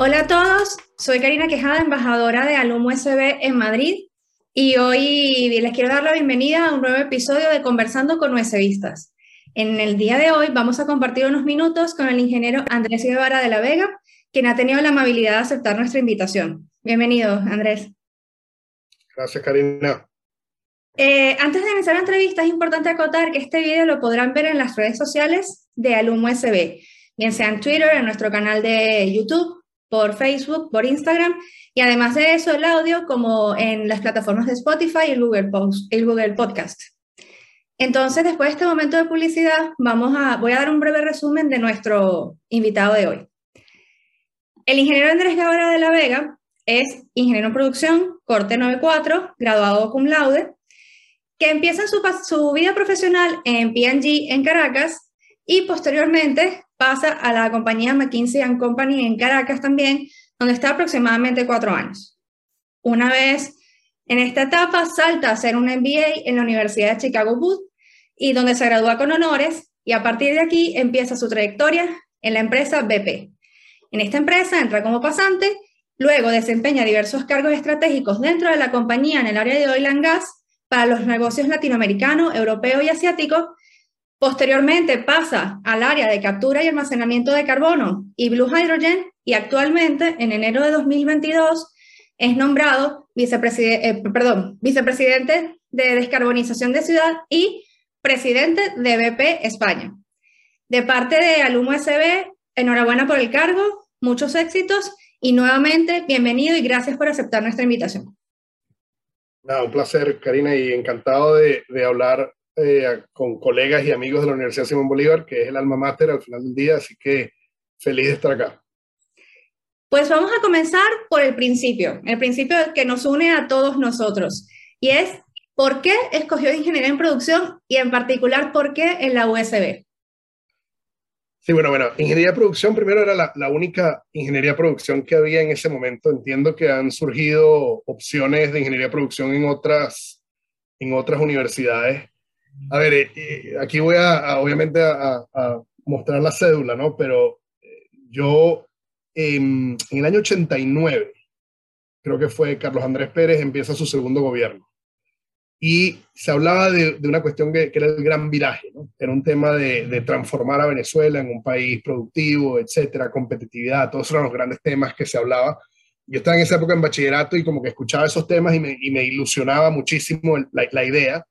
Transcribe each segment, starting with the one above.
Hola a todos, soy Karina Quejada, embajadora de Alum USB en Madrid y hoy les quiero dar la bienvenida a un nuevo episodio de Conversando con USBistas. En el día de hoy vamos a compartir unos minutos con el ingeniero Andrés Guevara de la Vega, quien ha tenido la amabilidad de aceptar nuestra invitación. Bienvenido, Andrés. Gracias, Karina. Eh, antes de iniciar la entrevista, es importante acotar que este video lo podrán ver en las redes sociales de Alum USB, bien sea en Twitter, en nuestro canal de YouTube por Facebook, por Instagram y además de eso el audio como en las plataformas de Spotify y el Google, Podcast. Entonces, después de este momento de publicidad, vamos a, voy a dar un breve resumen de nuestro invitado de hoy. El ingeniero Andrés Guevara de la Vega es ingeniero en producción, corte 94, graduado cum laude, que empieza su, su vida profesional en P&G en Caracas y posteriormente pasa a la compañía McKinsey ⁇ Company en Caracas también, donde está aproximadamente cuatro años. Una vez en esta etapa, salta a hacer un MBA en la Universidad de Chicago Booth y donde se gradúa con honores y a partir de aquí empieza su trayectoria en la empresa BP. En esta empresa entra como pasante, luego desempeña diversos cargos estratégicos dentro de la compañía en el área de oil and gas para los negocios latinoamericanos, europeos y asiáticos Posteriormente pasa al área de captura y almacenamiento de carbono y Blue Hydrogen y actualmente, en enero de 2022, es nombrado vicepresidente, eh, perdón, vicepresidente de descarbonización de ciudad y presidente de BP España. De parte de Alum USB, enhorabuena por el cargo, muchos éxitos y nuevamente bienvenido y gracias por aceptar nuestra invitación. un placer, Karina, y encantado de hablar eh, con colegas y amigos de la Universidad Simón Bolívar, que es el alma mater al final del día, así que feliz de estar acá. Pues vamos a comenzar por el principio, el principio que nos une a todos nosotros, y es ¿por qué escogió ingeniería en producción y en particular por qué en la USB? Sí, bueno, bueno, ingeniería de producción primero era la, la, única ingeniería de producción que había en ese momento. Entiendo que han surgido opciones de ingeniería de producción en otras, en otras universidades. A ver, eh, eh, aquí voy a, obviamente a, mostrar la cédula, ¿no? Pero eh, yo en, el año 89, creo que fue Carlos Andrés Pérez, empieza su segundo gobierno. Y se hablaba de, una cuestión que, era el gran viraje, ¿no? Era un tema de, transformar a Venezuela en un país productivo, etcétera, competitividad, todos eran los grandes temas que se hablaba. Yo estaba en esa época en bachillerato y como que escuchaba esos temas y me, ilusionaba muchísimo la, la idea.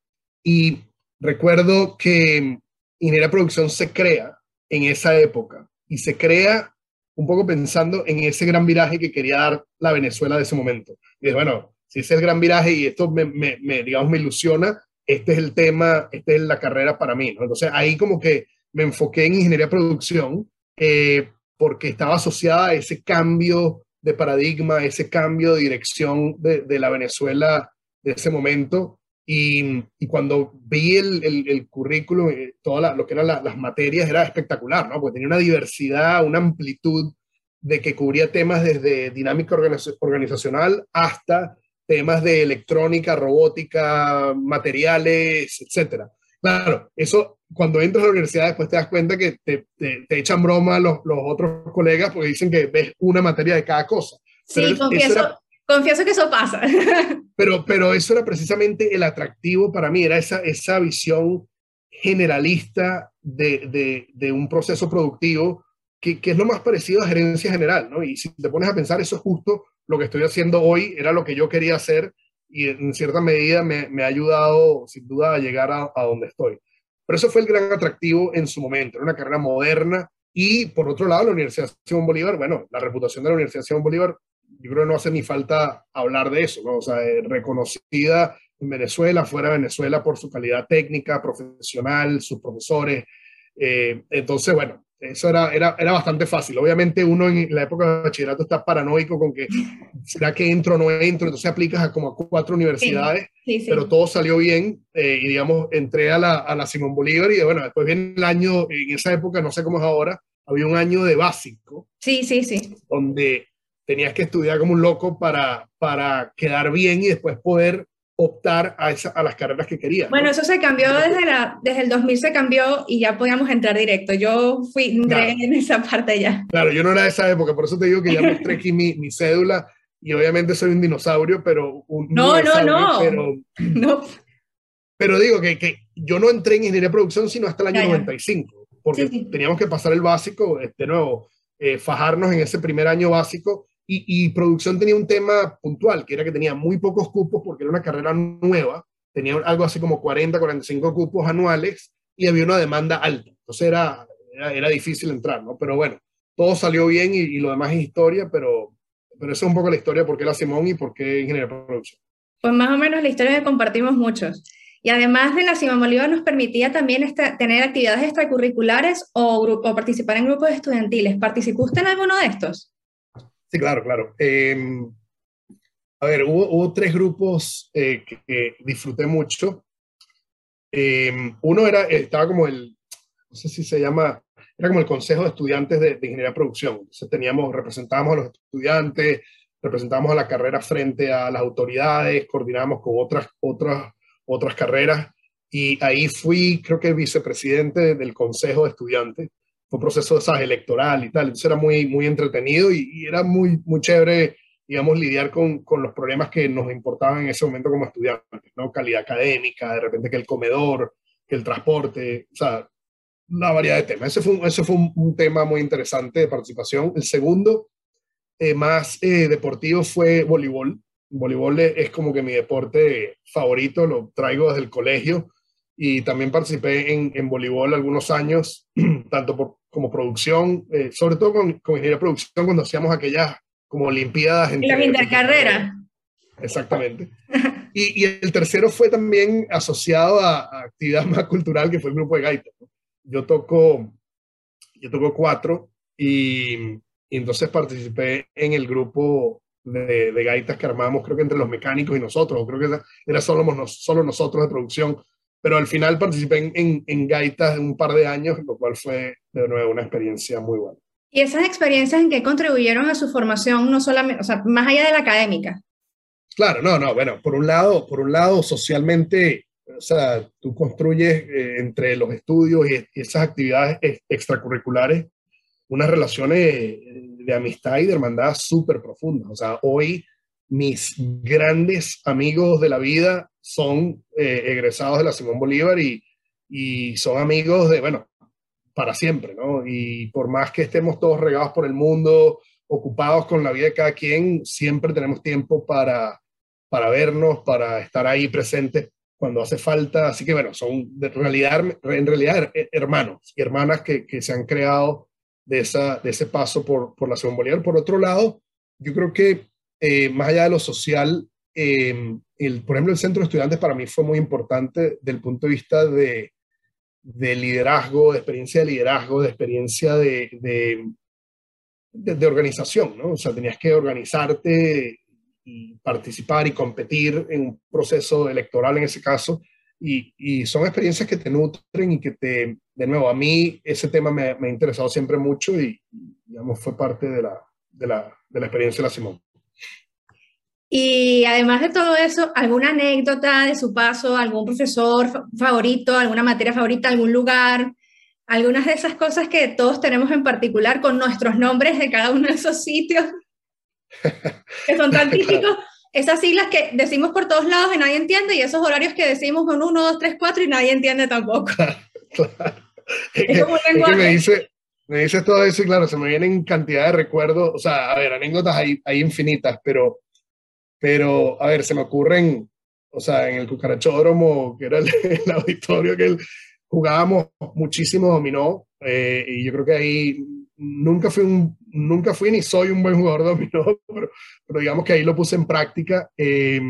Y Recuerdo que Ingeniería Producción se crea en esa época y se crea un poco pensando en ese gran viraje que quería dar la Venezuela de ese momento. Y bueno, si ese es el gran viraje y esto me, me, digamos, me ilusiona, este es el tema, esta es la carrera para mí. Entonces ahí como que me enfoqué en ingeniería producción eh, porque estaba asociada a ese cambio de paradigma, ese cambio de dirección de la Venezuela de ese momento y, cuando vi el, el, currículum, eh, todo lo que eran las materias, era espectacular, ¿no? Porque tenía una diversidad, una amplitud de que cubría temas desde dinámica organizacional hasta temas de electrónica, robótica, materiales, etcétera. Claro, eso cuando entras a la universidad después te das cuenta que te, te, echan broma los, los, otros colegas porque dicen que ves una materia de cada cosa. Sí, confieso, confieso que eso pasa. Pero, pero eso era precisamente el atractivo para mí, era esa, esa visión generalista de, de, un proceso productivo que, que, es lo más parecido a gerencia general, ¿no? Y si te pones a pensar, eso es justo lo que estoy haciendo hoy, era lo que yo quería hacer y en cierta medida me, me ha ayudado sin duda a llegar a, a, donde estoy. Pero eso fue el gran atractivo en su momento, era una carrera moderna y por otro lado la Universidad Simón Bolívar, bueno, la reputación de la Universidad Simón Bolívar yo creo que no hace ni falta hablar de eso, ¿no? O sea, eh, reconocida en Venezuela, fuera de Venezuela por su calidad técnica, profesional, sus profesores. Eh, entonces, bueno, eso era, era, era bastante fácil. Obviamente uno en la época de bachillerato está paranoico con que, ¿será que entro o no entro? Entonces aplicas a como a cuatro universidades, pero todo salió bien eh, y digamos, entré a la, a la Simón Bolívar y bueno, después viene el año, en esa época, no sé cómo es ahora, había un año de básico. Sí, sí, sí. Donde tenías que estudiar como un loco para, para quedar bien y después poder optar a, esa, a las carreras que quería. Bueno, eso se cambió desde, la, desde el 2000, se cambió y ya podíamos entrar directo. Yo fui en esa parte ya. Claro, yo no era de esa época, por eso te digo que ya mostré aquí mi, mi cédula y obviamente soy un dinosaurio, pero un no, no, no, pero, no. Pero digo que, que, yo no entré en ingeniería de producción sino hasta el año 95, porque teníamos que pasar el básico, de nuevo, eh, fajarnos en ese primer año básico y, producción tenía un tema puntual, que era que tenía muy pocos cupos porque era una carrera nueva, tenía algo así como 40, 45 cupos anuales y había una demanda alta. Entonces era, era, difícil entrar, ¿no? Pero bueno, todo salió bien y, lo demás es historia, pero, pero eso es un poco la historia de por qué la Simón y por qué ingeniería producción. Pues más o menos la historia que compartimos muchos. Y además de la Simón Bolívar nos permitía también tener actividades extracurriculares o, o participar en grupos estudiantiles. ¿Participó en alguno de estos? Sí, claro, claro. Em, a ver, hubo, tres grupos eh, que, disfruté mucho. Em, uno era, estaba como el, no sé si se llama, era como el Consejo de Estudiantes de, Ingeniería de Producción. Entonces teníamos, representábamos a los estudiantes, representábamos a la carrera frente a las autoridades, coordinamos con otras, otras, otras carreras y ahí fui, creo que vicepresidente del Consejo de Estudiantes fue un proceso ¿sabes? electoral y tal, entonces era muy, muy entretenido y, era muy, muy chévere, digamos, lidiar con, con, los problemas que nos importaban en ese momento como estudiantes, ¿no? Calidad académica, de repente que el comedor, que el transporte, o sea, una variedad de temas. Ese fue un, fue un, tema muy interesante de participación. El segundo, eh, más eh, deportivo, fue voleibol. Voleibol es como que mi deporte favorito, lo traigo desde el colegio y también participé en, en voleibol algunos años, tanto por, como producción, eh, sobre todo con, con, ingeniería de producción, cuando hacíamos aquellas como olimpiadas. En la intercarrera. Exactamente. y, y, el tercero fue también asociado a, a, actividad más cultural, que fue el grupo de gaitas. Yo toco, yo toco cuatro y, y, entonces participé en el grupo de, de, gaitas que armamos, creo que entre los mecánicos y nosotros, creo que era, era solo, solo nosotros de producción pero al final participé en, en, gaitas un par de años, lo cual fue de nuevo una experiencia muy buena. ¿Y esas experiencias en qué contribuyeron a su formación, no solamente, o sea, más allá de la académica? Claro, no, no, bueno, por un lado, por un lado socialmente, o sea, tú construyes eh, entre los estudios y, esas actividades extracurriculares unas relaciones de amistad y de hermandad súper profundas. O sea, hoy mis grandes amigos de la vida son eh, egresados de la Simón Bolívar y, y, son amigos de, bueno, para siempre, ¿no? Y por más que estemos todos regados por el mundo, ocupados con la vida de cada quien, siempre tenemos tiempo para, para vernos, para estar ahí presentes cuando hace falta. Así que, bueno, son de realidad, en realidad hermanos y hermanas que, que se han creado de, esa, de ese paso por, por la Simón Bolívar. Por otro lado, yo creo que eh, más allá de lo social, eh, el, por ejemplo, el centro de estudiantes para mí fue muy importante del punto de vista de, de liderazgo, de experiencia de liderazgo, de experiencia de, de, de, organización, ¿no? O sea, tenías que organizarte y participar y competir en un proceso electoral en ese caso. Y, y, son experiencias que te nutren y que te, de nuevo, a mí ese tema me, me ha interesado siempre mucho y, digamos, fue parte de la, de la, de la experiencia de la Simón. Y además de todo eso, ¿alguna anécdota de su paso, algún profesor favorito, alguna materia favorita, algún lugar? Algunas de esas cosas que todos tenemos en particular con nuestros nombres de cada uno de esos sitios, que son tan típicos. Esas siglas que decimos por todos lados y nadie entiende, y esos horarios que decimos con 1, 2, 3, 4 y nadie entiende tampoco. Claro, Es, como un que me dice, me dices todo eso y claro, se me vienen cantidad de recuerdos, o sea, a ver, anécdotas hay, hay infinitas, pero pero, a ver, se me ocurren, o sea, en el cucarachódromo, que era el, auditorio que él, jugábamos muchísimo dominó, eh, y yo creo que ahí nunca fui, un, nunca fui ni soy un buen jugador de dominó, pero, pero digamos que ahí lo puse en práctica. Eh,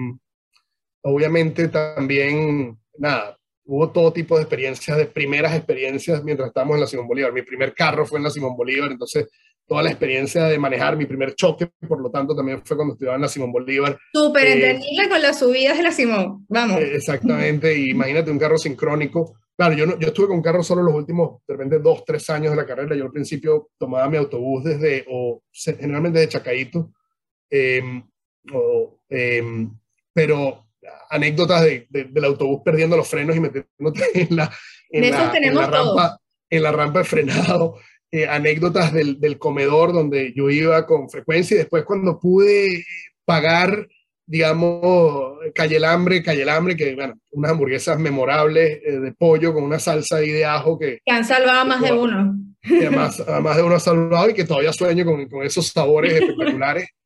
obviamente también, nada, hubo todo tipo de experiencias, de primeras experiencias mientras estábamos en la Simón Bolívar. Mi primer carro fue en la Simón Bolívar, entonces toda la experiencia de manejar mi primer choque, por lo tanto también fue cuando estudiaba en la Simón Bolívar. Súper eh, con las subidas de la Simón, vamos. Eh, exactamente, y imagínate un carro sincrónico. Claro, yo, no, yo estuve con carro solo los últimos, de repente, dos, tres años de la carrera. Yo al principio tomaba mi autobús desde, o generalmente de Chacaito, em, o, em, pero anécdotas de, del autobús perdiendo los frenos y metiéndote en la, en la, rampa, en la rampa de frenado, eh, anécdotas del, del, comedor donde yo iba con frecuencia y después cuando pude pagar, digamos, calle el hambre, calle el hambre, que bueno, unas hamburguesas memorables eh, de pollo con una salsa ahí de ajo que... Que han salvado a más de uno. además, además de uno ha salvado y que todavía sueño con, con esos sabores espectaculares.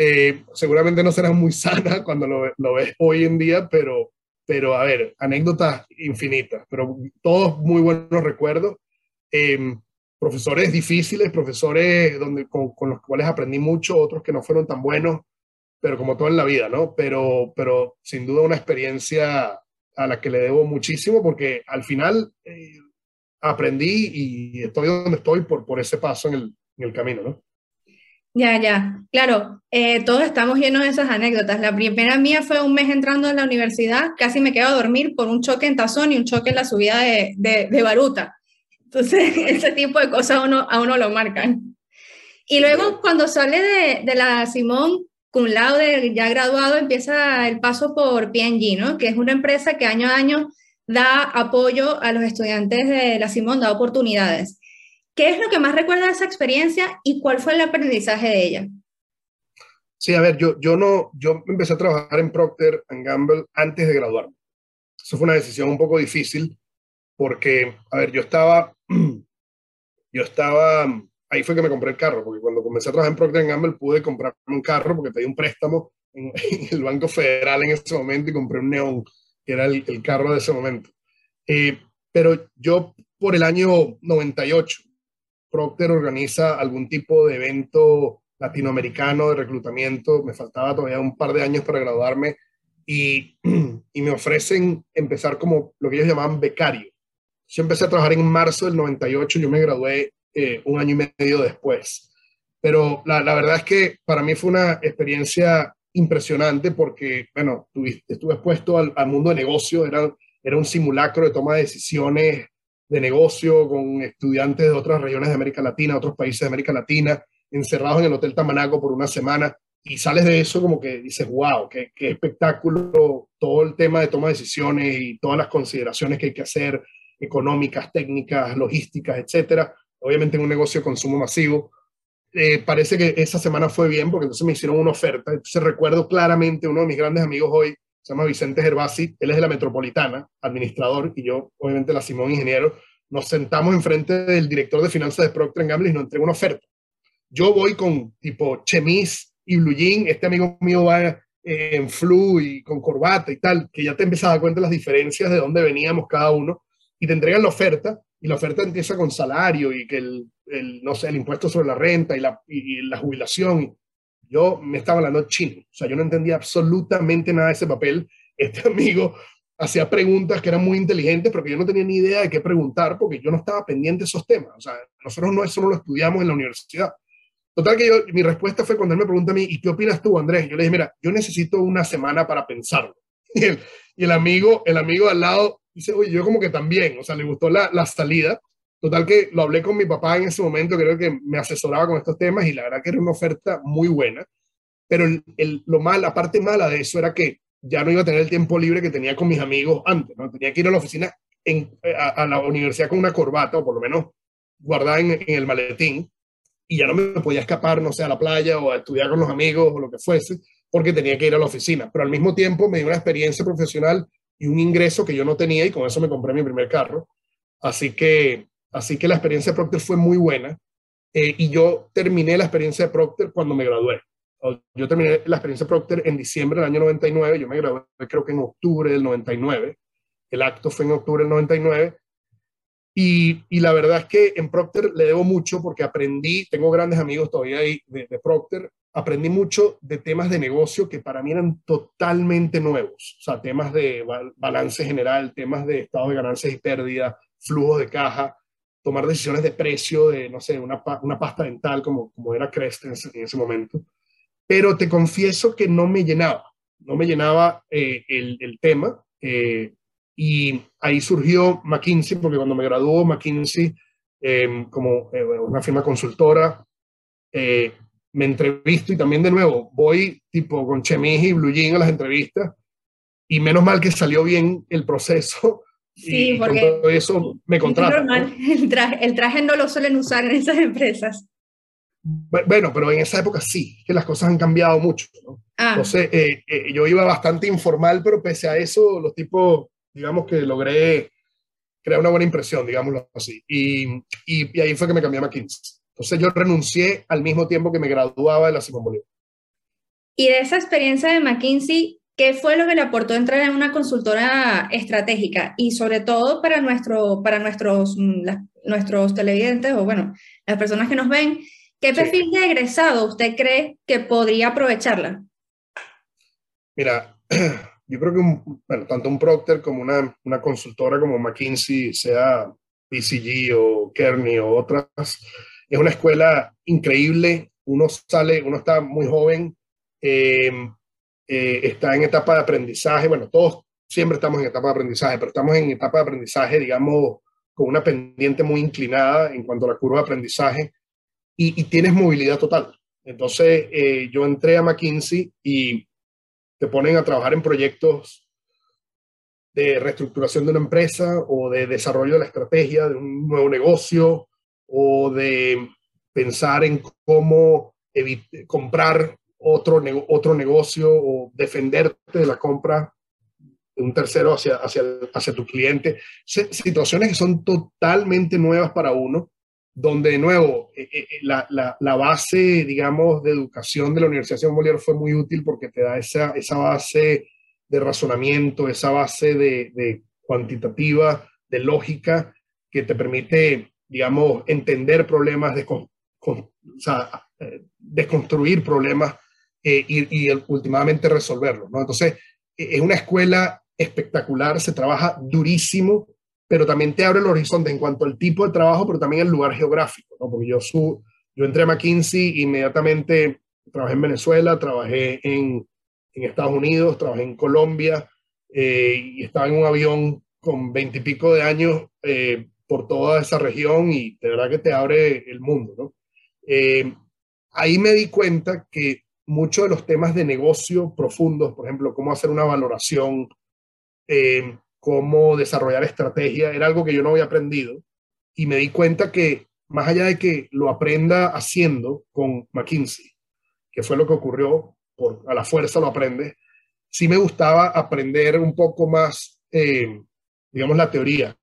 Eh, seguramente no será muy sana cuando lo, lo, ves hoy en día, pero, pero a ver, anécdotas infinitas, pero todos muy buenos recuerdos. Eh, profesores difíciles, profesores donde, con, los cuales aprendí mucho, otros que no fueron tan buenos, pero como todo en la vida, ¿no? Pero, pero sin duda una experiencia a la que le debo muchísimo porque al final eh, aprendí y estoy donde estoy por, por ese paso en el, en el camino, ¿no? Ya, ya, claro, eh, todos estamos llenos de esas anécdotas. La primera mía fue un mes entrando a la universidad, casi me quedo a dormir por un choque en Tazón y un choque en la subida de, de, Baruta. Entonces, ese tipo de cosas a uno, a uno lo marcan. Y luego, cuando sale de, de la Simón, cum laude, ya graduado, empieza el paso por PNG, ¿no? Que es una empresa que año a año da apoyo a los estudiantes de la Simón, da oportunidades. ¿Qué es lo que más recuerda de esa experiencia y cuál fue el aprendizaje de ella? Sí, a ver, yo, yo no, yo empecé a trabajar en Procter Gamble antes de graduarme. Eso fue una decisión un poco difícil porque, a ver, yo estaba, yo estaba, ahí fue que me compré el carro, porque cuando comencé a trabajar en Procter Gamble pude comprarme un carro porque pedí un préstamo en, el Banco Federal en ese momento y compré un Neon, que era el, el carro de ese momento. Eh, pero yo por el año 98 Procter organiza algún tipo de evento latinoamericano de reclutamiento, me faltaba todavía un par de años para graduarme y, y me ofrecen empezar como lo que ellos llamaban becario. Yo empecé a trabajar en marzo del 98, yo me gradué eh, un año y medio después. Pero la, la, verdad es que para mí fue una experiencia impresionante porque, bueno, estuve expuesto al, al mundo de negocio, era, era un simulacro de toma de decisiones de negocio con estudiantes de otras regiones de América Latina, otros países de América Latina, encerrados en el Hotel Tamanaco por una semana y sales de eso como que dices, wow, qué, qué, espectáculo, todo el tema de toma de decisiones y todas las consideraciones que hay que hacer, económicas, técnicas, logísticas, etcétera. Obviamente en un negocio de consumo masivo. Eh, parece que esa semana fue bien porque entonces me hicieron una oferta. Entonces recuerdo claramente uno de mis grandes amigos hoy, se llama Vicente Gervasi, él es de la Metropolitana, administrador, y yo, obviamente, la Simón, ingeniero, nos sentamos enfrente del director de finanzas de Procter Gamble y nos entrega una oferta. Yo voy con tipo chemis y blue jean, este amigo mío va eh, en flu y con corbata y tal, que ya te empiezas a dar cuenta las diferencias de dónde veníamos cada uno, y te entregan la oferta, y la oferta empieza con salario y que el, no sé, el impuesto sobre la renta y la, y la jubilación, yo me estaba hablando chino, o sea, yo no entendía absolutamente nada de ese papel. Este amigo hacía preguntas que eran muy inteligentes, pero que yo no tenía ni idea de qué preguntar porque yo no estaba pendiente de esos temas. O sea, nosotros no eso no lo estudiamos en la universidad. Total que yo, mi respuesta fue cuando él me pregunta a mí, ¿y qué opinas tú, Andrés? Yo le dije, mira, yo necesito una semana para pensarlo. Y el, y el amigo, el amigo al lado dice, oye, yo como que también, o sea, le gustó la, la salida. Total que lo hablé con mi papá en ese momento, creo que me asesoraba con estos temas y la verdad que era una oferta muy buena. Pero el, lo mal, la parte mala de eso era que ya no iba a tener el tiempo libre que tenía con mis amigos antes, ¿no? Tenía que ir a la oficina, en, a, la universidad con una corbata, o por lo menos guardada en, en, el maletín, y ya no me podía escapar, no sé, a la playa o a estudiar con los amigos o lo que fuese, porque tenía que ir a la oficina. Pero al mismo tiempo me dio una experiencia profesional y un ingreso que yo no tenía y con eso me compré mi primer carro. Así que Así que la experiencia de Procter fue muy buena eh, y yo terminé la experiencia de Procter cuando me gradué. Yo terminé la experiencia de Procter en diciembre del año 99, yo me gradué creo que en octubre del 99, el acto fue en octubre del 99 y, y la verdad es que en Procter le debo mucho porque aprendí, tengo grandes amigos todavía ahí de, de Procter, aprendí mucho de temas de negocio que para mí eran totalmente nuevos, o sea, temas de balance general, temas de estado de ganancias y pérdidas, flujo de caja, tomar decisiones de precio de, no sé, una, una pasta dental como, como era Crest en ese, en ese, momento. Pero te confieso que no me llenaba, no me llenaba eh, el, el, tema. Eh, y ahí surgió McKinsey, porque cuando me graduó McKinsey eh, como una firma consultora, eh, me entrevisto y también de nuevo voy tipo con chemis y blue jean a las entrevistas y menos mal que salió bien el proceso. Sí, porque todo eso me contrata. normal. El, traje, el traje no lo suelen usar en esas empresas. Bueno, pero en esa época sí, que las cosas han cambiado mucho. ¿no? Ah. Entonces, eh, eh, yo iba bastante informal, pero pese a eso, los tipos, digamos que logré crear una buena impresión, digámoslo así. Y, y, ahí fue que me cambié a McKinsey. Entonces, yo renuncié al mismo tiempo que me graduaba de la Simón Bolívar. Y de esa experiencia de McKinsey, ¿qué fue lo que le aportó entrar en una consultora estratégica? Y sobre todo para, nuestro, para nuestros, mm, nuestros televidentes o, bueno, las personas que nos ven, ¿Qué perfil de egresado usted cree que podría aprovecharla? Mira, yo creo que tanto un Procter como una, una, consultora como McKinsey, sea BCG o Kearney o otras, es una escuela increíble. Uno sale, uno está muy joven, eh, eh, está en etapa de aprendizaje. Bueno, todos siempre estamos en etapa de aprendizaje, pero estamos en etapa de aprendizaje, digamos, con una pendiente muy inclinada en cuanto a la curva de aprendizaje y, tienes movilidad total. Entonces, eh, yo entré a McKinsey y te ponen a trabajar en proyectos de reestructuración de una empresa o de desarrollo de la estrategia de un nuevo negocio o de pensar en cómo comprar otro, otro negocio o defenderte de la compra de un tercero hacia, hacia, hacia tu cliente. Situaciones que son totalmente nuevas para uno donde de nuevo eh, eh, eh, la, la, base, digamos, de educación de la Universidad de Bolívar fue muy útil porque te da esa, esa base de razonamiento, esa base de, de cuantitativa, de lógica, que te permite, digamos, entender problemas, de, o sea, desconstruir problemas y, y, últimamente resolverlos. ¿no? Entonces, es una escuela espectacular, se trabaja durísimo pero también te abre el horizonte en cuanto al tipo de trabajo, pero también el lugar geográfico, ¿no? Porque yo, su, yo entré a McKinsey, inmediatamente trabajé en Venezuela, trabajé en, en Estados Unidos, trabajé en Colombia, eh, y estaba en un avión con veintipico de años eh, por toda esa región y de verdad que te abre el mundo, ¿no? Eh, ahí me di cuenta que muchos de los temas de negocio profundos, por ejemplo, cómo hacer una valoración, cómo desarrollar estrategia, era algo que yo no había aprendido y me di cuenta que más allá de que lo aprenda haciendo con McKinsey, que fue lo que ocurrió, por, a la fuerza lo aprende, sí me gustaba aprender un poco más, eh, digamos, la teoría,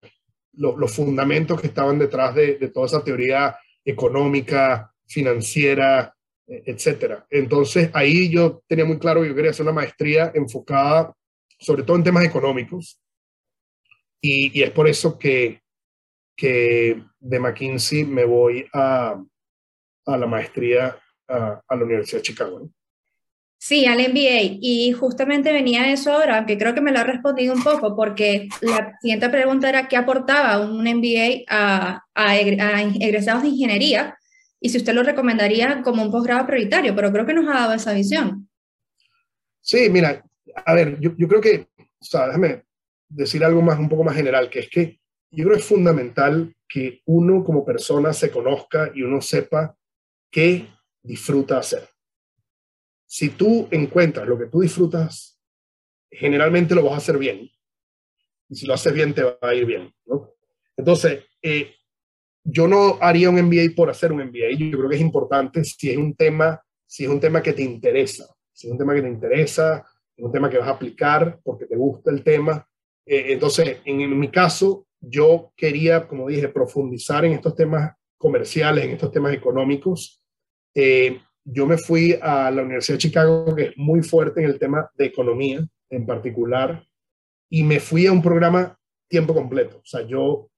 los fundamentos que estaban detrás de, de, toda esa teoría económica, financiera, e, etcétera. Entonces ahí yo tenía muy claro que yo quería hacer una maestría enfocada sobre todo en temas económicos, y, es por eso que, que, de McKinsey me voy a, a la maestría a, la Universidad de Chicago. Sí, al MBA. Y justamente venía eso ahora, aunque creo que me lo ha respondido un poco, porque la siguiente pregunta era qué aportaba un MBA a, a, egresados de ingeniería y si usted lo recomendaría como un posgrado prioritario, pero creo que nos ha dado esa visión. Sí, mira, a ver, yo, creo que, o sea, déjame decir algo más, un poco más general, que es que yo creo que es fundamental que uno como persona se conozca y uno sepa qué disfruta hacer. Si tú encuentras lo que tú disfrutas, generalmente lo vas a hacer bien. Y si lo haces bien, te va a ir bien. Entonces, eh, yo no haría un MBA por hacer un MBA. Yo creo que es importante si es un tema, si es un tema que te interesa, si es un tema que te interesa, es un tema que vas a aplicar porque te gusta el tema, eh, entonces, en, mi caso, yo quería, como dije, profundizar en estos temas comerciales, en estos temas económicos. Eh, yo me fui a la Universidad de Chicago, que es muy fuerte en el tema de economía en particular, y me fui a un programa tiempo completo. O sea, yo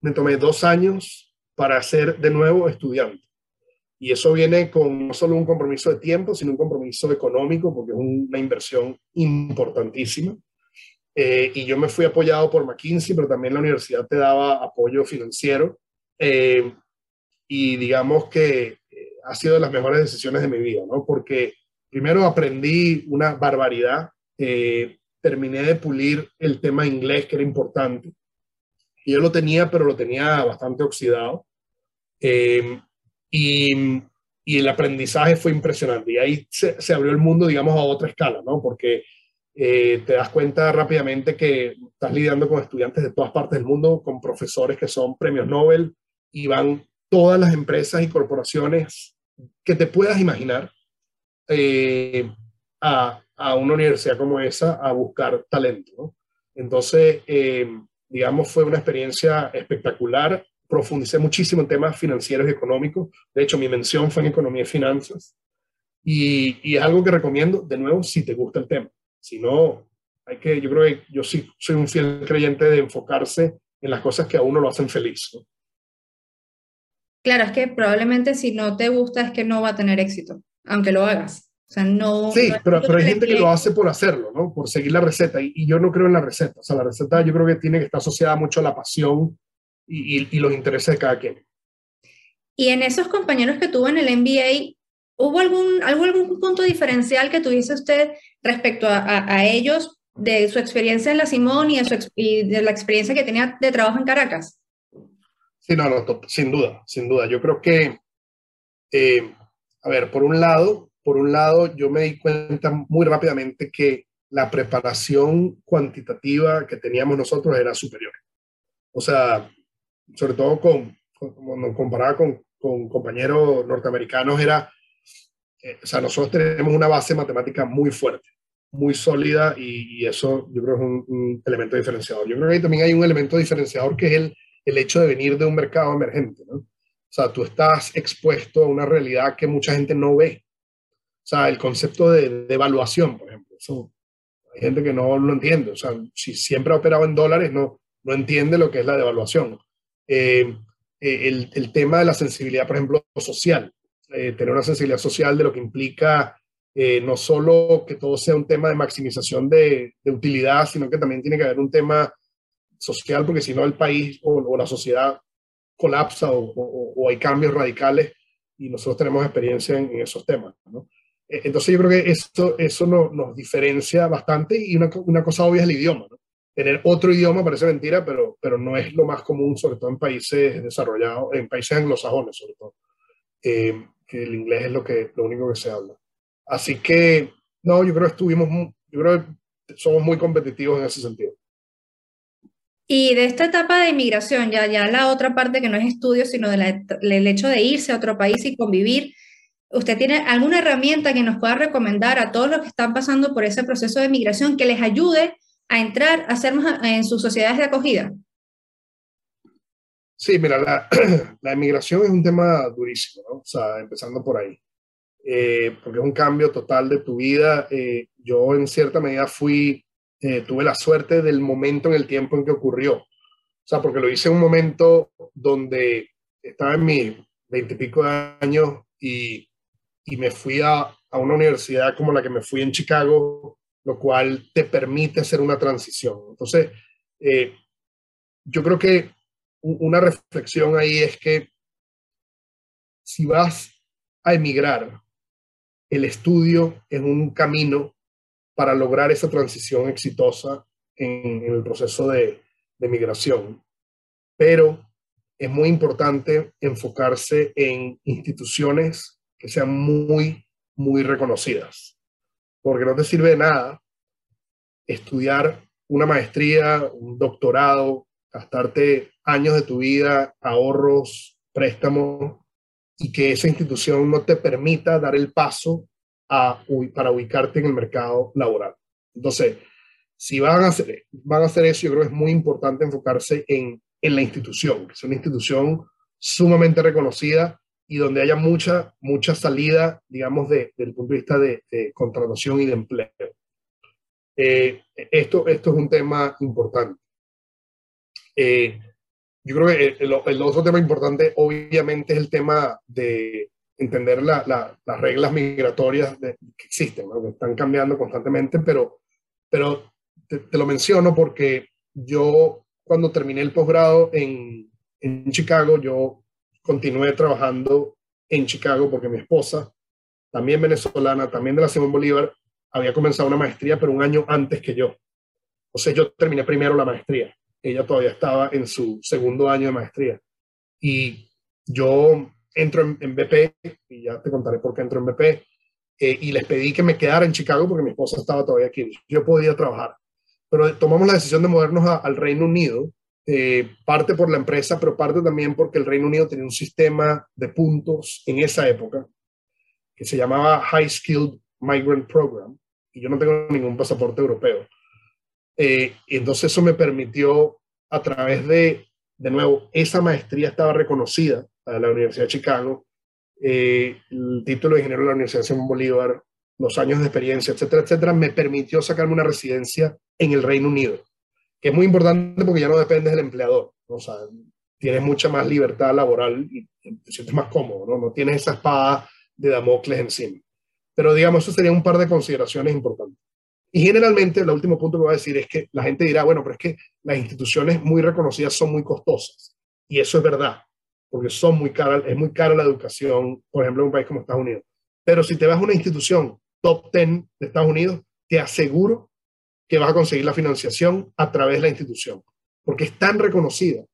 me tomé dos años para ser de nuevo estudiante. Y eso viene con no solo un compromiso de tiempo, sino un compromiso económico, porque es una inversión importantísima. Eh, y yo me fui apoyado por McKinsey, pero también la universidad te daba apoyo financiero. Eh, y digamos que ha sido de las mejores decisiones de mi vida, ¿no? Porque primero aprendí una barbaridad, terminé de pulir el tema inglés, que era importante. Yo lo tenía, pero lo tenía bastante oxidado. y, y, el aprendizaje fue impresionante. Y ahí se, se, abrió el mundo, digamos, a otra escala, ¿no? Porque eh, te das cuenta rápidamente que estás lidiando con estudiantes de todas partes del mundo, con profesores que son premios Nobel y van todas las empresas y corporaciones que te puedas imaginar eh, a, a, una universidad como esa a buscar talento. Entonces, eh, digamos, fue una experiencia espectacular. Profundicé muchísimo en temas financieros y económicos. De hecho, mi mención fue en economía y finanzas. Y, y es algo que recomiendo, de nuevo, si te gusta el tema. Si no, hay que, yo creo que yo sí soy un fiel creyente de enfocarse en las cosas que a uno lo hacen feliz. Claro, es que probablemente si no te gusta es que no va a tener éxito, aunque lo hagas. O sea, no, sí, pero, pero hay gente que lo hace por hacerlo, ¿no? Por seguir la receta. Y, y, yo no creo en la receta. O sea, la receta yo creo que tiene que estar asociada mucho a la pasión y, y, y los intereses de cada quien. Y en esos compañeros que tuvo en el MBA, ¿Hubo algún, algún, algún punto diferencial que tuviese usted respecto a, a, a ellos de su experiencia en la Simón y de, su, y de, la experiencia que tenía de trabajo en Caracas? Sí, no, no, sin duda, sin duda. Yo creo que, eh, a ver, por un lado, por un lado, yo me di cuenta muy rápidamente que la preparación cuantitativa que teníamos nosotros era superior. O sea, sobre todo con, nos comparaba con, con compañeros norteamericanos, era eh, o sea, nosotros tenemos una base matemática muy fuerte, muy sólida y, eso yo creo es un, un, elemento diferenciador. Yo creo que también hay un elemento diferenciador que es el, el hecho de venir de un mercado emergente, ¿no? O sea, tú estás expuesto a una realidad que mucha gente no ve. O sea, el concepto de, de evaluación, por ejemplo. Eso, hay gente que no lo entiende. O sea, si siempre ha operado en dólares, no, no entiende lo que es la devaluación. Eh, el, el, tema de la sensibilidad, por ejemplo, social eh, tener una sensibilidad social de lo que implica eh, no solo que todo sea un tema de maximización de, de, utilidad, sino que también tiene que haber un tema social, porque si no el país o, la sociedad colapsa o, hay cambios radicales y nosotros tenemos experiencia en, esos temas. Eh, entonces yo creo que eso, eso no, nos diferencia bastante y una, una cosa obvia es el idioma. ¿no? Tener otro idioma parece mentira, pero, pero no es lo más común, sobre todo en países desarrollados, en países anglosajones sobre todo. Eh, que el inglés es lo, que, lo único que se habla. Así que, no, yo creo estuvimos, yo creo que somos muy competitivos en ese sentido. Y de esta etapa de inmigración, ya, ya la otra parte que no es estudio, sino del de hecho de irse a otro país y convivir, ¿usted tiene alguna herramienta que nos pueda recomendar a todos los que están pasando por ese proceso de migración que les ayude a entrar a ser más en sus sociedades de acogida? Sí, mira, la, la emigración es un tema durísimo, ¿no? O sea, empezando por ahí. Eh, porque es un cambio total de tu vida. Eh, yo en cierta medida fui, eh, tuve la suerte del momento en el tiempo en que ocurrió. O sea, porque lo hice en un momento donde estaba en mis veintipico años y, y, me fui a, a, una universidad como la que me fui en Chicago, lo cual te permite hacer una transición. Entonces, eh, yo creo que una reflexión ahí es que si vas a emigrar, el estudio es un camino para lograr esa transición exitosa en, el proceso de, de migración. Pero es muy importante enfocarse en instituciones que sean muy, muy reconocidas, porque no te sirve de nada estudiar una maestría, un doctorado, gastarte años de tu vida, ahorros, préstamos, y que esa institución no te permita dar el paso a, para ubicarte en el mercado laboral. Entonces, si van a hacer, van a hacer eso, yo creo que es muy importante enfocarse en, en la institución, que es una institución sumamente reconocida y donde haya mucha, mucha salida, digamos, de, desde el punto de vista de, de contratación y de empleo. Eh, esto, esto es un tema importante. Eh, yo creo que el, el, otro tema importante, obviamente, es el tema de entender la, la, las reglas migratorias que existen, que están cambiando constantemente, pero, te, lo menciono porque yo, cuando terminé el posgrado en, en Chicago, yo continué trabajando en Chicago porque mi esposa, también venezolana, también de la Simón Bolívar, había comenzado una maestría, pero un año antes que yo. O sea, yo terminé primero la maestría ella todavía estaba en su segundo año de maestría. Y yo entro en, en, BP, y ya te contaré por qué entro en BP, eh, y les pedí que me quedara en Chicago porque mi esposa estaba todavía aquí. Yo podía trabajar. Pero tomamos la decisión de movernos al Reino Unido, eh, parte por la empresa, pero parte también porque el Reino Unido tenía un sistema de puntos en esa época que se llamaba High Skilled Migrant Program, y yo no tengo ningún pasaporte europeo. Eh, y entonces eso me permitió, a través de, de nuevo, esa maestría estaba reconocida a la Universidad de Chicago, eh, el título de ingeniero de la Universidad de Simón Bolívar, los años de experiencia, etcétera, etcétera, me permitió sacarme una residencia en el Reino Unido, que es muy importante porque ya no dependes del empleador, o sea, tienes mucha más libertad laboral y te sientes más cómodo, ¿no? No tienes esa espada de Damocles encima. Pero digamos, eso sería un par de consideraciones importantes. Y generalmente, el último punto que voy a decir es que la gente dirá, bueno, pero es que las instituciones muy reconocidas son muy costosas. Y eso es verdad, porque son muy caras, es muy cara la educación, por ejemplo, en un país como Estados Unidos. Pero si te vas a una institución top 10 de Estados Unidos, te aseguro que vas a conseguir la financiación a través de la institución, porque es tan reconocida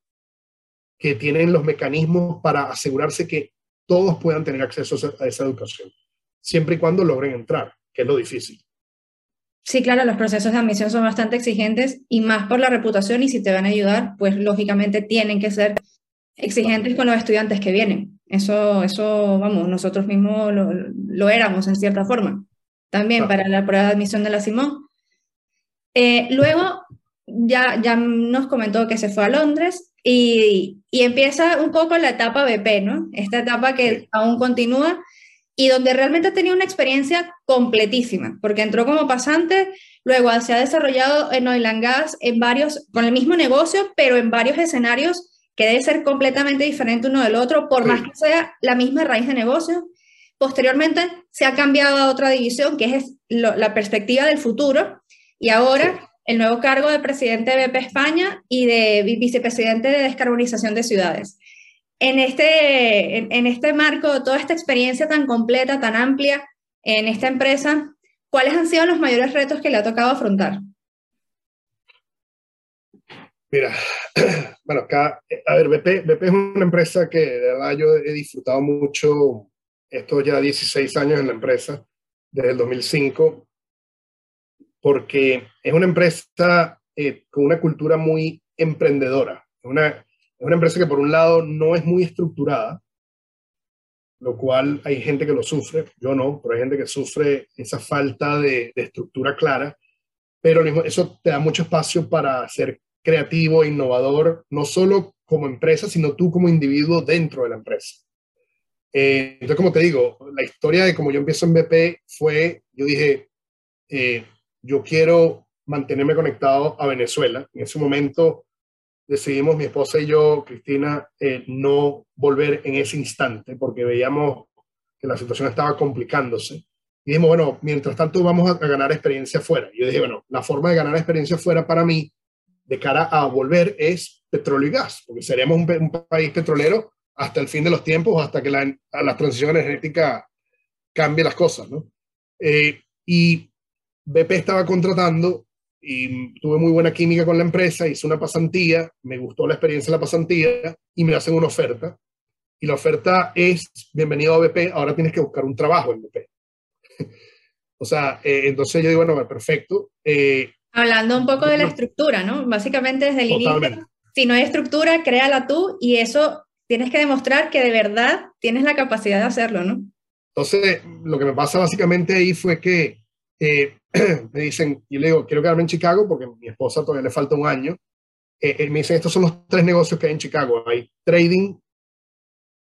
que tienen los mecanismos para asegurarse que todos puedan tener acceso a esa educación, siempre y cuando logren entrar, que es lo difícil. Sí, claro, los procesos de admisión son bastante exigentes y más por la reputación y si te van a ayudar, pues lógicamente tienen que ser exigentes con los estudiantes que vienen. Eso, eso vamos, nosotros mismos lo, éramos en cierta forma. También para la prueba de admisión de la Simón. Eh, luego ya, ya nos comentó que se fue a Londres y, y, empieza un poco la etapa BP, ¿no? Esta etapa que aún continúa y donde realmente ha tenido una experiencia completísima, porque entró como pasante, luego se ha desarrollado en Oil and Gas en varios, con el mismo negocio, pero en varios escenarios que debe ser completamente diferente uno del otro, por más que sea la misma raíz de negocio. Posteriormente se ha cambiado a otra división, que es la perspectiva del futuro, y ahora el nuevo cargo de presidente de BP España y de vicepresidente de descarbonización de ciudades en este, en, este marco, toda esta experiencia tan completa, tan amplia en esta empresa, ¿cuáles han sido los mayores retos que le ha tocado afrontar? Mira, bueno, acá, a ver, BP, BP es una empresa que de verdad yo he disfrutado mucho, estos ya 16 años en la empresa, desde el 2005, porque es una empresa eh, con una cultura muy emprendedora, una, es una empresa que por un lado no es muy estructurada, lo cual hay gente que lo sufre, yo no, pero hay gente que sufre esa falta de, estructura clara, pero eso te da mucho espacio para ser creativo e innovador, no solo como empresa, sino tú como individuo dentro de la empresa. Eh, entonces, como te digo, la historia de cómo yo empiezo en BP fue, yo dije, eh, yo quiero mantenerme conectado a Venezuela. En ese momento decidimos mi esposa y yo, Cristina, eh, no volver en ese instante porque veíamos que la situación estaba complicándose. Y dijimos, bueno, mientras tanto vamos a, ganar experiencia fuera. Yo dije, bueno, la forma de ganar experiencia fuera para mí, de cara a volver, es petróleo y gas, porque seríamos un, país petrolero hasta el fin de los tiempos, hasta que la, la transición energética cambie las cosas, ¿no? Eh, y BP estaba contratando y tuve muy buena química con la empresa, hice una pasantía, me gustó la experiencia de la pasantía y me hacen una oferta. Y la oferta es, bienvenido a BP, ahora tienes que buscar un trabajo en BP. o sea, eh, entonces yo digo, bueno, perfecto. Eh, Hablando un poco de la estructura, ¿no? Básicamente desde el inicio, si no hay estructura, créala tú y eso tienes que demostrar que de verdad tienes la capacidad de hacerlo, ¿no? Entonces, lo que me pasa básicamente ahí fue que eh, me dicen, y le digo, quiero quedarme en Chicago porque a mi esposa todavía le falta un año. Eh, eh, me dicen, estos son los tres negocios que hay en Chicago. Hay trading,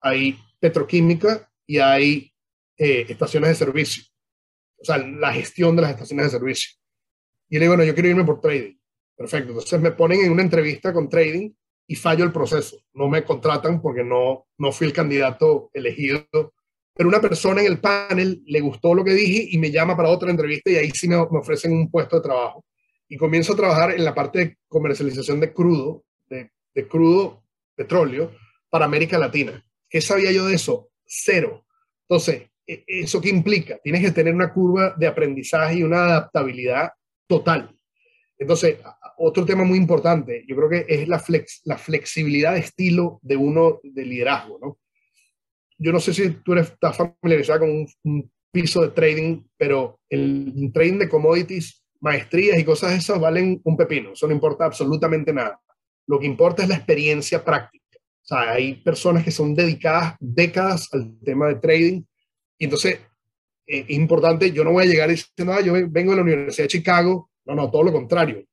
hay petroquímica y hay estaciones de servicio. O sea, la gestión de las estaciones de servicio. Y le digo, bueno, yo quiero irme por trading. Perfecto. Entonces me ponen en una entrevista con trading y fallo el proceso. No me contratan porque no, no fui el candidato elegido pero una persona en el panel le gustó lo que dije y me llama para otra entrevista y ahí sí me, ofrecen un puesto de trabajo. Y comienzo a trabajar en la parte de comercialización de crudo, de, crudo petróleo para América Latina. ¿Qué sabía yo de eso? Cero. Entonces, e, ¿eso qué implica? Tienes que tener una curva de aprendizaje y una adaptabilidad total. Entonces, otro tema muy importante, yo creo que es la, flex, la flexibilidad de estilo de uno de liderazgo, ¿no? yo no sé si tú estás familiarizada con un, piso de trading, pero el trading de commodities, maestrías y cosas esas valen un pepino, eso no importa absolutamente nada. Lo que importa es la experiencia práctica. O sea, hay personas que son dedicadas décadas al tema de trading y entonces eh, importante, yo no voy a llegar diciendo, ah, yo vengo de la Universidad de Chicago, no, no, todo lo contrario.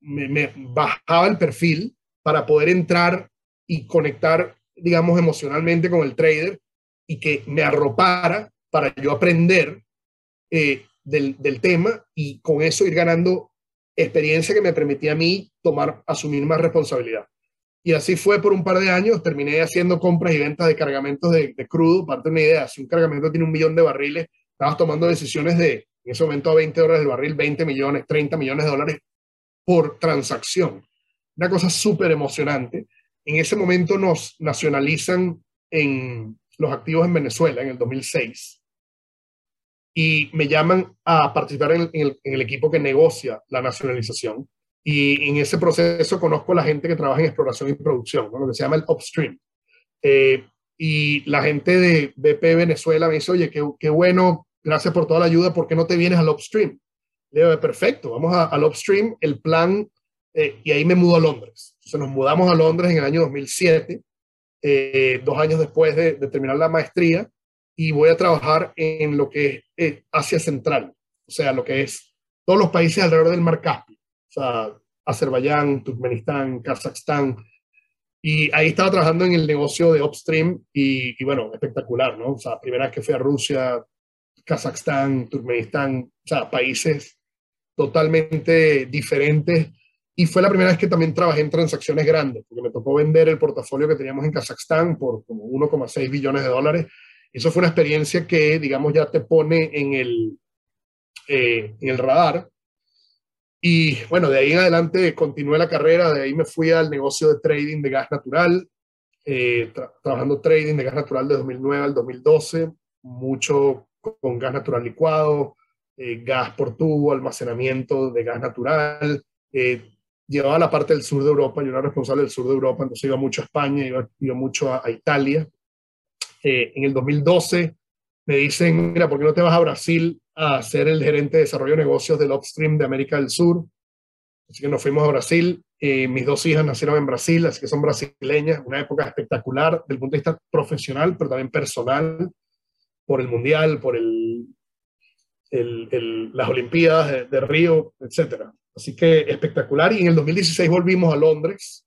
Me, me bajaba el perfil para poder entrar y conectar, digamos, emocionalmente con el trader y que me arropara para yo aprender eh, del, del, tema y con eso ir ganando experiencia que me permitía a mí tomar, asumir más responsabilidad. Y así fue por un par de años, terminé haciendo compras y ventas de cargamentos de, de crudo, parte de una idea, si un cargamento tiene un millón de barriles, estabas tomando decisiones de, en ese momento a 20 dólares el barril, 20 millones, 30 millones de dólares por transacción. Una cosa súper emocionante. En ese momento nos nacionalizan en los activos en Venezuela en el 2006 y me llaman a participar en el, equipo que negocia la nacionalización. Y en ese proceso conozco a la gente que trabaja en exploración y producción, lo que se llama el upstream. Eh, y la gente de BP Venezuela me dice, oye, qué, qué, bueno, gracias por toda la ayuda, ¿por qué no te vienes al upstream? Le digo, perfecto, vamos al upstream, el plan, eh, y ahí me mudo a Londres. Entonces nos mudamos a Londres en el año 2007, eh, dos años después de, de, terminar la maestría, y voy a trabajar en lo que es Asia Central, o sea, lo que es todos los países alrededor del Mar Caspio, o sea, Azerbaiyán, Turkmenistán, Kazajstán, y ahí estaba trabajando en el negocio de upstream y, y, bueno, espectacular, ¿no? O sea, primera vez que fui a Rusia, Kazajstán, Turkmenistán, o sea, países totalmente diferentes. Y fue la primera vez que también trabajé en transacciones grandes, porque me tocó vender el portafolio que teníamos en Kazajstán por como 1,6 billones de dólares. Eso fue una experiencia que, digamos, ya te pone en el, eh, en el radar. Y bueno, de ahí en adelante continué la carrera, de ahí me fui al negocio de trading de gas natural, eh, trabajando trading de gas natural de 2009 al 2012, mucho con gas natural licuado, eh, gas por tubo, almacenamiento de gas natural. Eh, llevaba la parte del sur de Europa, yo era responsable del sur de Europa, entonces iba mucho a España, iba, iba mucho a, Italia. Eh, en el 2012 me dicen, mira, ¿por qué no te vas a Brasil a ser el gerente de desarrollo de negocios del Upstream de América del Sur? Así que nos fuimos a Brasil. mis dos hijas nacieron en Brasil, así que son brasileñas. Una época espectacular desde el punto de vista profesional, pero también personal por el Mundial, por el, las Olimpiadas de, Río, etc. Así que espectacular. Y en el 2016 volvimos a Londres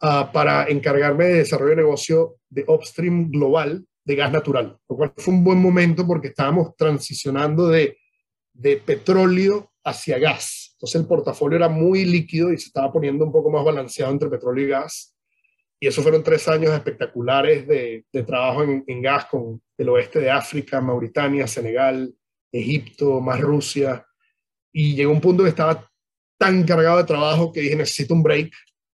uh, para encargarme de desarrollo de negocio de upstream global de gas natural, lo cual fue un buen momento porque estábamos transicionando de, de petróleo hacia gas. Entonces el portafolio era muy líquido y se estaba poniendo un poco más balanceado entre petróleo y gas. Y esos fueron tres años espectaculares de, de trabajo en, en, gas con el oeste de África, Mauritania, Senegal, Egipto, más Rusia. Y llegó un punto que estaba tan cargado de trabajo que dije, necesito un break.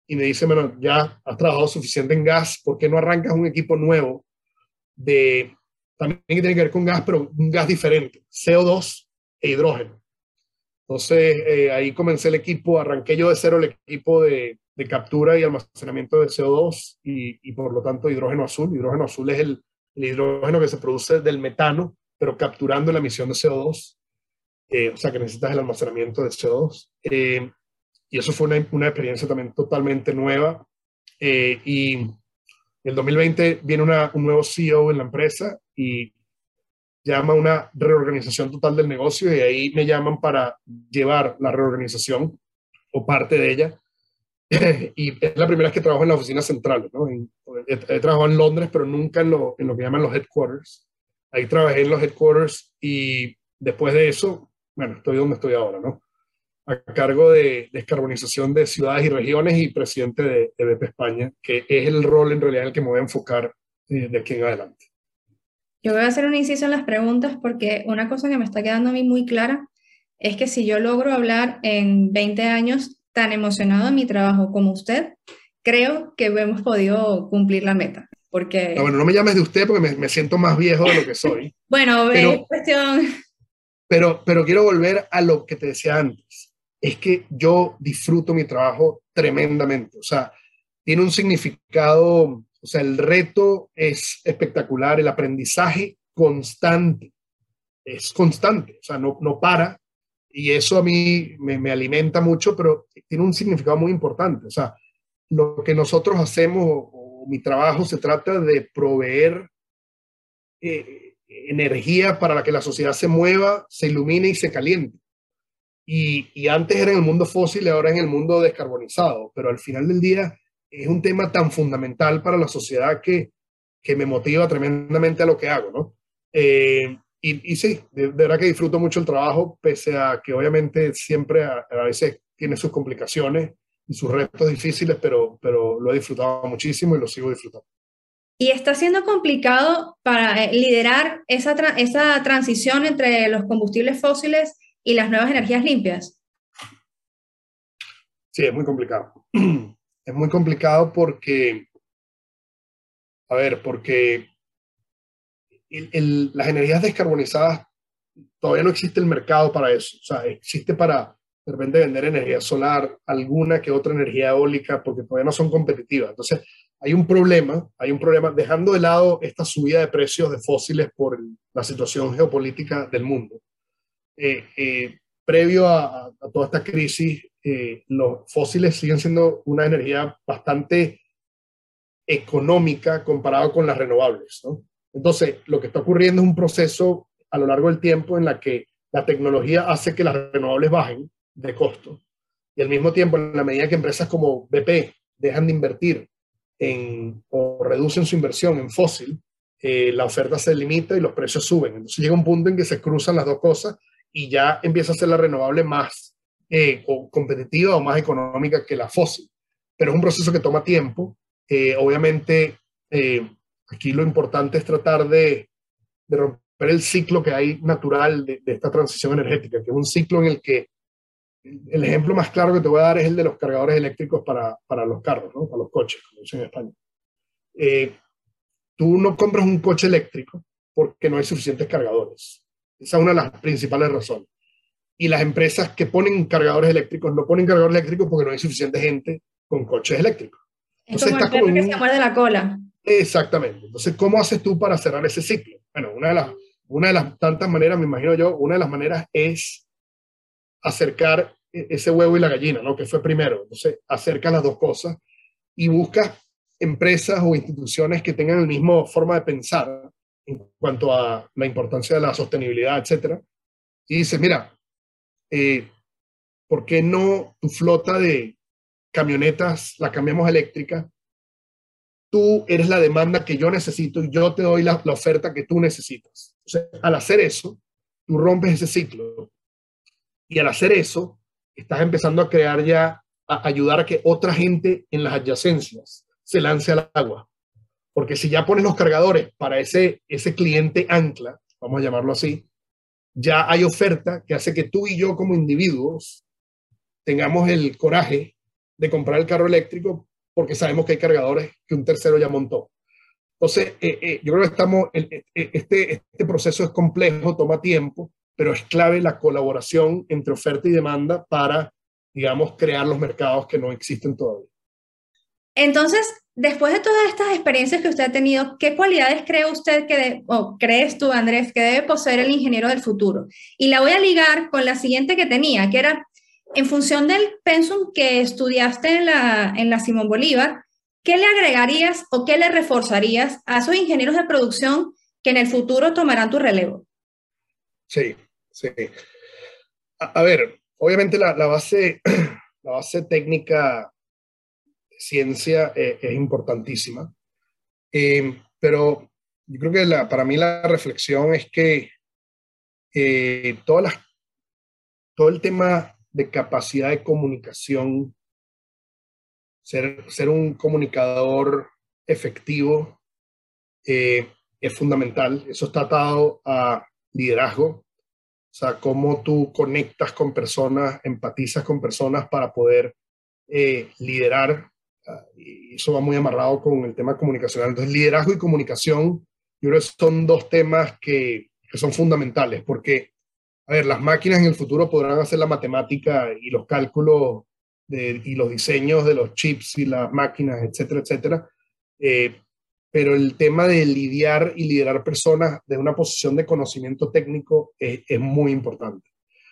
Y me dice, bueno, ya has trabajado suficiente en gas, ¿por qué no arrancas un equipo nuevo de, también que tiene que ver con gas, pero un gas diferente, CO2 e hidrógeno? Entonces, eh, ahí comencé el equipo, arranqué yo de cero el equipo de, de captura y almacenamiento de CO2 y, y, por lo tanto hidrógeno azul. Hidrógeno azul es el, el, hidrógeno que se produce del metano, pero capturando la emisión de CO2. Eh, o sea que necesitas el almacenamiento de CO2. Eh, y eso fue una, una, experiencia también totalmente nueva. Eh, y en el 2020 viene una, un nuevo CEO en la empresa y llama una reorganización total del negocio y ahí me llaman para llevar la reorganización o parte de ella y es la primera vez que trabajo en la oficina central. ¿no? he, he, trabajado en Londres, pero nunca en lo, en lo que llaman los headquarters. Ahí trabajé en los headquarters y después de eso, bueno, estoy donde estoy ahora, ¿no? A cargo de descarbonización de ciudades y regiones y presidente de, de BP España, que es el rol en realidad en el que me voy a enfocar eh, de aquí en adelante. Yo voy a hacer un inciso en las preguntas porque una cosa que me está quedando a mí muy clara es que si yo logro hablar en 20 años tan emocionado en mi trabajo como usted, creo que hemos podido cumplir la meta. Porque... No, bueno, no me llames de usted porque me, me siento más viejo de lo que soy. bueno, pero, es cuestión... Pero, pero quiero volver a lo que te decía antes. Es que yo disfruto mi trabajo tremendamente. O sea, tiene un significado, o sea, el reto es espectacular, el aprendizaje constante es constante, o sea, no, no para. Y eso a mí me, me alimenta mucho, pero tiene un significado muy importante. O sea, lo que nosotros hacemos, o, mi trabajo, se trata de proveer eh, energía para la que la sociedad se mueva, se ilumine y se caliente. Y, y, antes era en el mundo fósil y ahora en el mundo descarbonizado, pero al final del día es un tema tan fundamental para la sociedad que, que me motiva tremendamente a lo que hago, ¿no? Eh, y, y, sí, de, verdad que disfruto mucho el trabajo, pese a que obviamente siempre a, a, veces tiene sus complicaciones y sus retos difíciles, pero, pero lo he disfrutado muchísimo y lo sigo disfrutando. ¿Y está siendo complicado para eh, liderar esa, tra esa transición entre los combustibles fósiles y las nuevas energías limpias? Sí, es muy complicado. Es muy complicado porque, a ver, porque el, el, las energías descarbonizadas todavía no existe el mercado para eso. O sea, existe para de repente vender energía solar, alguna que otra energía eólica, porque todavía no son competitivas. Entonces, hay un problema, hay un problema, dejando de lado esta subida de precios de fósiles por la situación geopolítica del mundo. Eh, eh, previo a, a, toda esta crisis, eh, los fósiles siguen siendo una energía bastante económica comparado con las renovables. ¿no? Entonces, lo que está ocurriendo es un proceso a lo largo del tiempo en la que la tecnología hace que las renovables bajen de costo. Y al mismo tiempo, en la medida que empresas como BP dejan de invertir en, o reducen su inversión en fósil, eh, la oferta se limita y los precios suben. Entonces llega un punto en que se cruzan las dos cosas y ya empieza a ser la renovable más eh, o competitiva o más económica que la fósil. Pero es un proceso que toma tiempo. Eh, obviamente, eh, aquí lo importante es tratar de, de, romper el ciclo que hay natural de, de, esta transición energética, que es un ciclo en el que el ejemplo más claro que te voy a dar es el de los cargadores eléctricos para, para los carros, ¿no? para los coches, como dicen en España. Eh, tú no compras un coche eléctrico porque no hay suficientes cargadores. Esa es una de las principales razones. Y las empresas que ponen cargadores eléctricos no ponen cargadores eléctricos porque no hay suficiente gente con coches eléctricos. Entonces, es como el que un... se muerde la cola. Exactamente. Entonces, ¿cómo haces tú para cerrar ese ciclo? Bueno, una de las, una de las tantas maneras, me imagino yo, una de las maneras es acercar ese huevo y la gallina, ¿no? Que fue primero. Entonces, acerca las dos cosas y busca empresas o instituciones que tengan la misma forma de pensar en cuanto a la importancia de la sostenibilidad, etcétera. Y dice, mira, eh, ¿por qué no tu flota de camionetas la cambiamos eléctrica? Tú eres la demanda que yo necesito y yo te doy la, oferta que tú necesitas. Al hacer eso, tú rompes ese ciclo y al hacer eso, estás empezando a crear ya, a ayudar a que otra gente en las adyacencias se lance al agua. Porque si ya pones los cargadores para ese, ese cliente ancla, vamos a llamarlo así, ya hay oferta que hace que tú y yo como individuos tengamos el coraje de comprar el carro eléctrico porque sabemos que hay cargadores que un tercero ya montó. Entonces, eh, eh, yo creo que estamos, eh, este, este proceso es complejo, toma tiempo, pero es clave la colaboración entre oferta y demanda para, digamos, crear los mercados que no existen todavía. Entonces, después de todas estas experiencias que usted ha tenido, ¿qué cualidades cree usted que, o crees tú, Andrés, que debe poseer el ingeniero del futuro? Y la voy a ligar con la siguiente que tenía, que era, en función del pensum que estudiaste en la, en la Simón Bolívar, ¿qué le agregarías o qué le reforzarías a esos ingenieros de producción que en el futuro tomarán tu relevo? Sí, sí. A, a ver, obviamente la, la, base, la base técnica de ciencia eh, es importantísima, eh, pero yo creo que la, para mí la reflexión es que eh, todas las, todo el tema de capacidad de comunicación, ser, ser un comunicador efectivo, eh, es fundamental. Eso está atado a liderazgo, o sea, cómo tú conectas con personas, empatizas con personas para poder eh, liderar. Y eso va muy amarrado con el tema comunicacional. Entonces, liderazgo y comunicación, yo creo que son dos temas que, que son fundamentales, porque, ver, las máquinas en el futuro podrán hacer la matemática y los cálculos y los diseños de los chips y las máquinas, etcétera, etcétera. Eh, pero el tema de lidiar y liderar personas de una posición de conocimiento técnico es, es muy importante.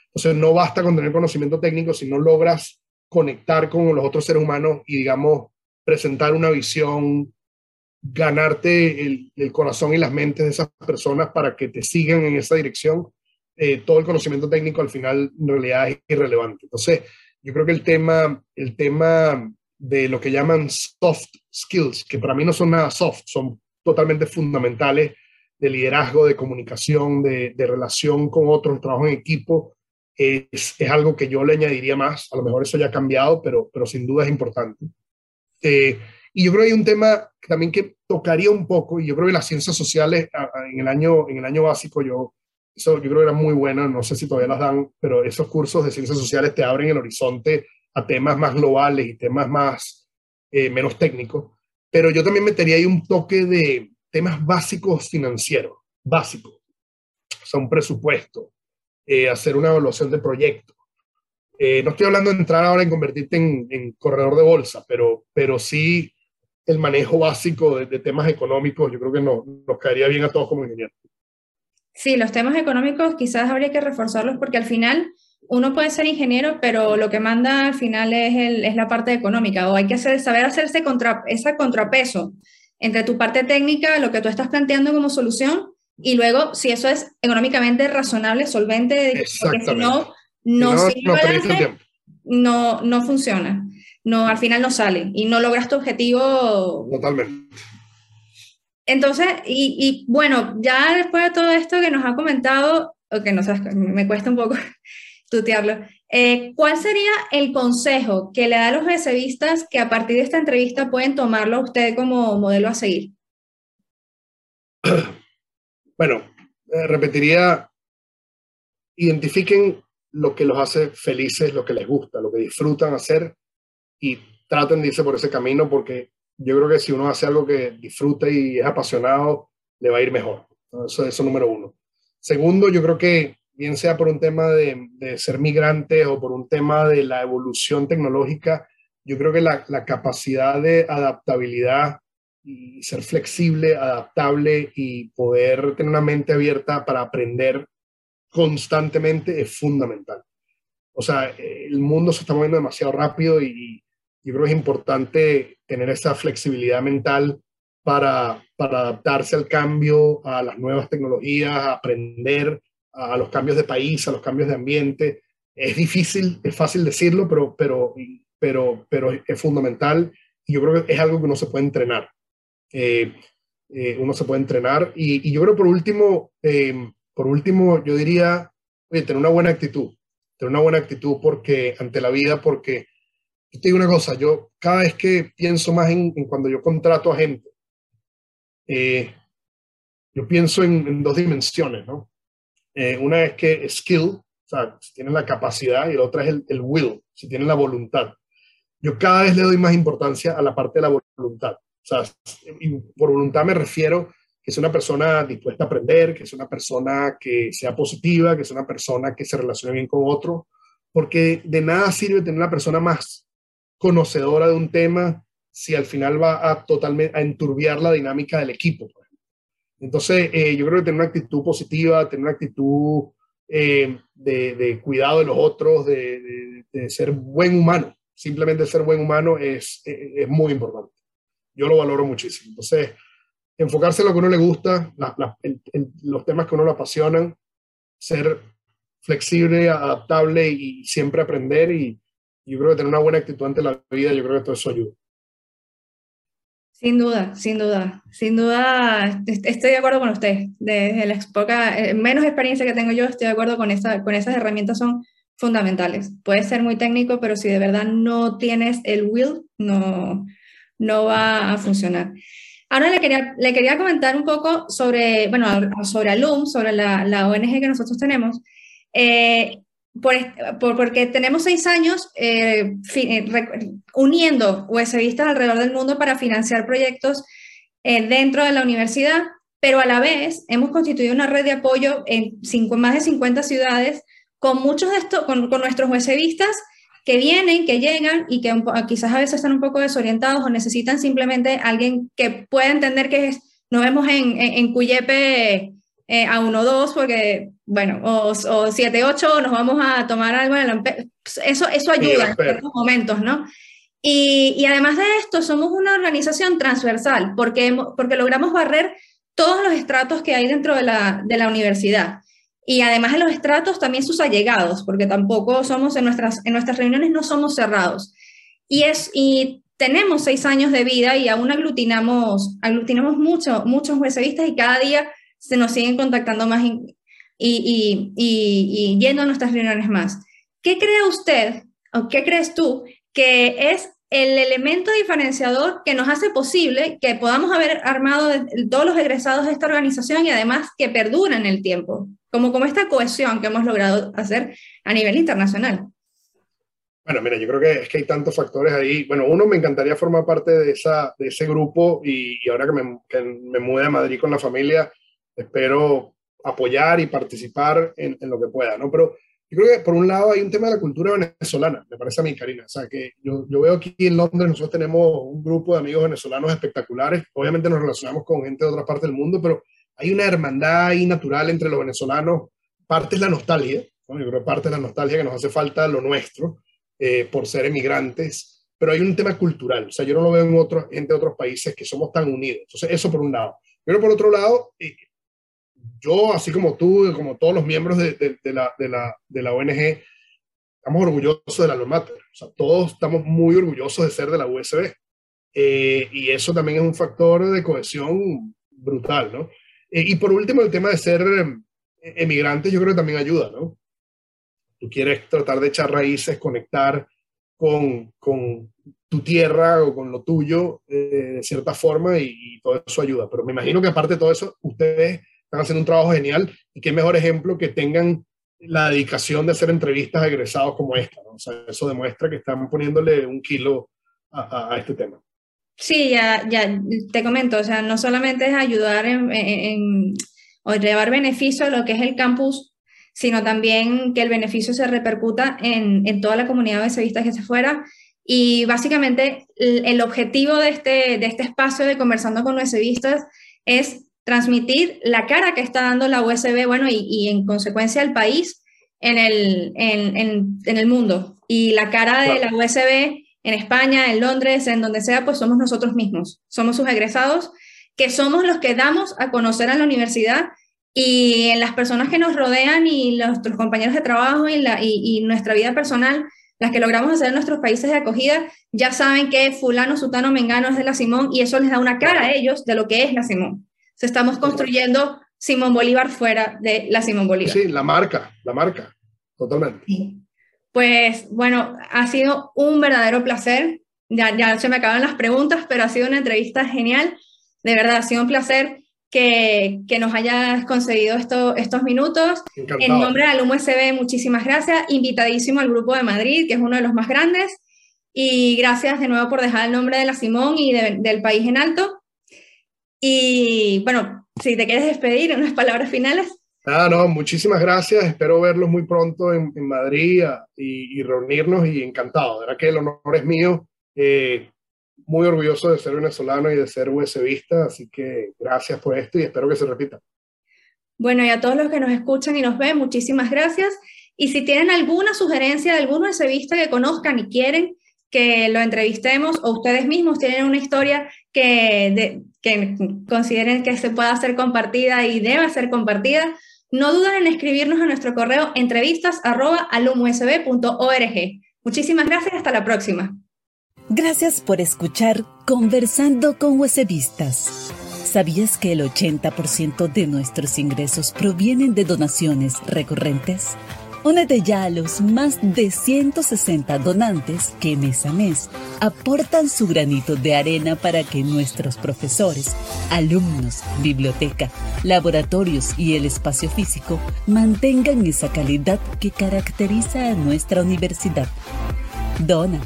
Entonces, no basta con tener conocimiento técnico si no logras conectar con los otros seres humanos y, digamos, presentar una visión, ganarte el, el, corazón y las mentes de esas personas para que te sigan en esa dirección, eh, todo el conocimiento técnico al final en realidad es irrelevante. Entonces, yo creo que el tema, el tema de lo que llaman soft skills, que para mí no son nada soft, son totalmente fundamentales de liderazgo, de comunicación, de, relación con otros, trabajo en equipo, es, es, algo que yo le añadiría más. A lo mejor eso ya ha cambiado, pero, pero sin duda es importante. Eh, y yo creo que hay un tema también que tocaría un poco, y yo creo que las ciencias sociales en el año, en el año básico, yo, eso yo creo que era muy buena, no sé si todavía las dan, pero esos cursos de ciencias sociales te abren el horizonte a temas más globales y temas más, eh, menos técnicos. Pero yo también metería ahí un toque de temas básicos financieros, básicos. O sea, un presupuesto, eh, hacer una evaluación de proyecto, eh, no estoy hablando de entrar ahora en convertirte en, corredor de bolsa, pero, pero sí el manejo básico de, temas económicos, yo creo que no, nos caería bien a todos como ingenieros. Sí, los temas económicos quizás habría que reforzarlos porque al final uno puede ser ingeniero, pero lo que manda al final es, el, es la parte económica, o hay que hacer, saber hacerse contra, ese contrapeso entre tu parte técnica, lo que tú estás planteando como solución, y luego si eso es económicamente razonable, solvente, porque si no, no, no, no, funciona. No, al final no sale y no logras tu objetivo. Totalmente. Entonces, y, bueno, ya después de todo esto que nos ha comentado, que no sé, me cuesta un poco tutearlo, eh, ¿cuál sería el consejo que le da a los reservistas que a partir de esta entrevista pueden tomarlo a usted como modelo a seguir? Bueno, eh, repetiría, identifiquen lo que los hace felices, lo que les gusta, lo que disfrutan hacer y traten de irse por ese camino porque yo creo que si uno hace algo que disfruta y es apasionado, le va a ir mejor. Eso, es número uno. Segundo, yo creo que bien sea por un tema de, de, ser migrante o por un tema de la evolución tecnológica, yo creo que la, la capacidad de adaptabilidad y ser flexible, adaptable y poder tener una mente abierta para aprender constantemente es fundamental. O sea, el mundo se está moviendo demasiado rápido y yo creo que es importante tener esa flexibilidad mental para, para adaptarse al cambio, a las nuevas tecnologías, a aprender a los cambios de país, a los cambios de ambiente. Es difícil, es fácil decirlo, pero, pero, pero, pero es fundamental y yo creo que es algo que uno se puede entrenar. Eh, eh, uno se puede entrenar y, y, yo creo por último, eh, por último, yo diría, oye, tener una buena actitud, tener una buena actitud porque ante la vida, porque yo te digo una cosa, yo cada vez que pienso más en, cuando yo contrato a gente, eh, yo pienso en, dos dimensiones, ¿no? Eh, una es que skill, o sea, si tienen la capacidad, y la otra es el, el will, si tienen la voluntad. Yo cada vez le doy más importancia a la parte de la voluntad. O sea, y por voluntad me refiero que es una persona dispuesta a aprender, que es una persona que sea positiva, que es una persona que se relacione bien con otro, porque de nada sirve tener una persona más conocedora de un tema si al final va a totalmente a enturbiar la dinámica del equipo. Entonces, eh, yo creo que tener una actitud positiva, tener una actitud eh, de, de, cuidado de los otros, de, de, de, ser buen humano, simplemente ser buen humano es, es muy importante. Yo lo valoro muchísimo. Entonces, enfocarse en lo que a uno le gusta, la, la, en, en los temas que a uno le apasionan, ser flexible, adaptable y siempre aprender. Y yo creo que tener una buena actitud ante la vida, yo creo que todo eso ayuda. Sin duda, sin duda, sin duda, estoy de acuerdo con usted. Desde la poca, eh, menos experiencia que tengo yo, estoy de acuerdo con, esa, con esas herramientas, son fundamentales. Puede ser muy técnico, pero si de verdad no tienes el will, no, no va a funcionar. Ahora le quería, le quería comentar un poco sobre, bueno, sobre Alum, sobre la, la ONG que nosotros tenemos. Eh, por, por, porque tenemos seis años eh, eh, uniendo USBistas alrededor del mundo para financiar proyectos eh, dentro de la universidad, pero a la vez hemos constituido una red de apoyo en cinco, más de 50 ciudades con muchos de estos, con, con nuestros USBistas que vienen, que llegan y que quizás a veces están un poco desorientados o necesitan simplemente alguien que pueda entender que es, nos vemos en, en, Cuyepe eh, a 1-2 porque, bueno, o, o 7-8 nos vamos a tomar algo en el... Eso, eso ayuda en estos momentos, ¿no? Y, y, además de esto, somos una organización transversal porque, porque logramos barrer todos los estratos que hay dentro de la, de la universidad. Y además de los estratos, también sus allegados, porque tampoco somos en nuestras, en nuestras reuniones no somos cerrados. Y, es, y tenemos seis años de vida y aún aglutinamos, aglutinamos mucho, muchos juecevistas y cada día se nos siguen contactando más y, y, y, y yendo a nuestras reuniones más. ¿Qué cree usted o qué crees tú que es el elemento diferenciador que nos hace posible que podamos haber armado todos los egresados de esta organización y además que perdura en el tiempo, como, como esta cohesión que hemos logrado hacer a nivel internacional. Bueno, mira, yo creo que es que hay tantos factores ahí. Bueno, uno, me encantaría formar parte de, esa, de ese grupo y, ahora que me, que me mude a Madrid con la familia, espero apoyar y participar en, en lo que pueda, ¿no? Pero yo creo que por un lado hay un tema de la cultura venezolana, me parece a mí, Karina. O sea, que yo, yo veo aquí en Londres, nosotros tenemos un grupo de amigos venezolanos espectaculares. Obviamente nos relacionamos con gente de otras partes del mundo, pero hay una hermandad ahí natural entre los venezolanos. Parte es la nostalgia, ¿no? yo creo que parte es la nostalgia que nos hace falta lo nuestro eh, por ser emigrantes, pero hay un tema cultural. O sea, yo no lo veo en otros, gente de otros países que somos tan unidos. Entonces, eso por un lado. Pero por otro lado, eh, yo, así como tú, como todos los miembros de, de, la, la, de, la, ONG, estamos orgullosos de la Lomater. O sea, todos estamos muy orgullosos de ser de la USB. Eh, y eso también es un factor de cohesión brutal, ¿no? Eh, y por último, el tema de ser em, emigrantes, yo creo que también ayuda, ¿no? Tú quieres tratar de echar raíces, conectar con, con tu tierra o con lo tuyo eh, de cierta forma y, y, todo eso ayuda. Pero me imagino que aparte de todo eso, ustedes están haciendo un trabajo genial y qué mejor ejemplo que tengan la dedicación de hacer entrevistas a egresados como esta. ¿no? O sea, eso demuestra que están poniéndole un kilo a, a, este tema. Sí, ya, ya te comento, o sea, no solamente es ayudar en, en, o llevar beneficio a lo que es el campus, sino también que el beneficio se repercuta en, en toda la comunidad de vistas que se fuera. Y básicamente el, el, objetivo de este, de este espacio de Conversando con vistas es transmitir la cara que está dando la USB, bueno, y, y en consecuencia el país en el, en, en, en, el mundo. Y la cara de la USB en España, en Londres, en donde sea, pues somos nosotros mismos, somos sus egresados, que somos los que damos a conocer a la universidad y en las personas que nos rodean y los compañeros de trabajo y, la, y, y nuestra vida personal, las que logramos hacer en nuestros países de acogida, ya saben que fulano, sutano, mengano es de la Simón y eso les da una cara a ellos de lo que es la Simón estamos construyendo Simón Bolívar fuera de la Simón Bolívar. Sí, la marca, la marca, totalmente. Pues bueno, ha sido un verdadero placer. Ya, ya se me acaban las preguntas, pero ha sido una entrevista genial. De verdad, ha sido un placer que, que nos hayas concedido esto, estos minutos. Encantado. En nombre de Alum USB, muchísimas gracias. Invitadísimo al Grupo de Madrid, que es uno de los más grandes. Y gracias de nuevo por dejar el nombre de la Simón y de, del país en alto. Y bueno, si te quieres despedir, unas palabras finales. Ah, no, muchísimas gracias. Espero verlos muy pronto en, en Madrid a, y, y, reunirnos y encantado. De verdad que el honor es mío. Eh, muy orgulloso de ser venezolano y de ser USBista, así que gracias por esto y espero que se repita. Bueno, y a todos los que nos escuchan y nos ven, muchísimas gracias. Y si tienen alguna sugerencia de algún USBista que conozcan y quieren que lo entrevistemos o ustedes mismos tienen una historia que, de, que consideren que se pueda ser compartida y deba ser compartida, no duden en escribirnos a nuestro correo entrevistas.alumusb.org. Muchísimas gracias, hasta la próxima. Gracias por escuchar Conversando con Huesevistas. ¿Sabías que el 80% de nuestros ingresos provienen de donaciones recurrentes? Únete ya a los más de 160 donantes que mes a mes aportan su granito de arena para que nuestros profesores, alumnos, biblioteca, laboratorios y el espacio físico mantengan esa calidad que caracteriza a nuestra universidad. Dona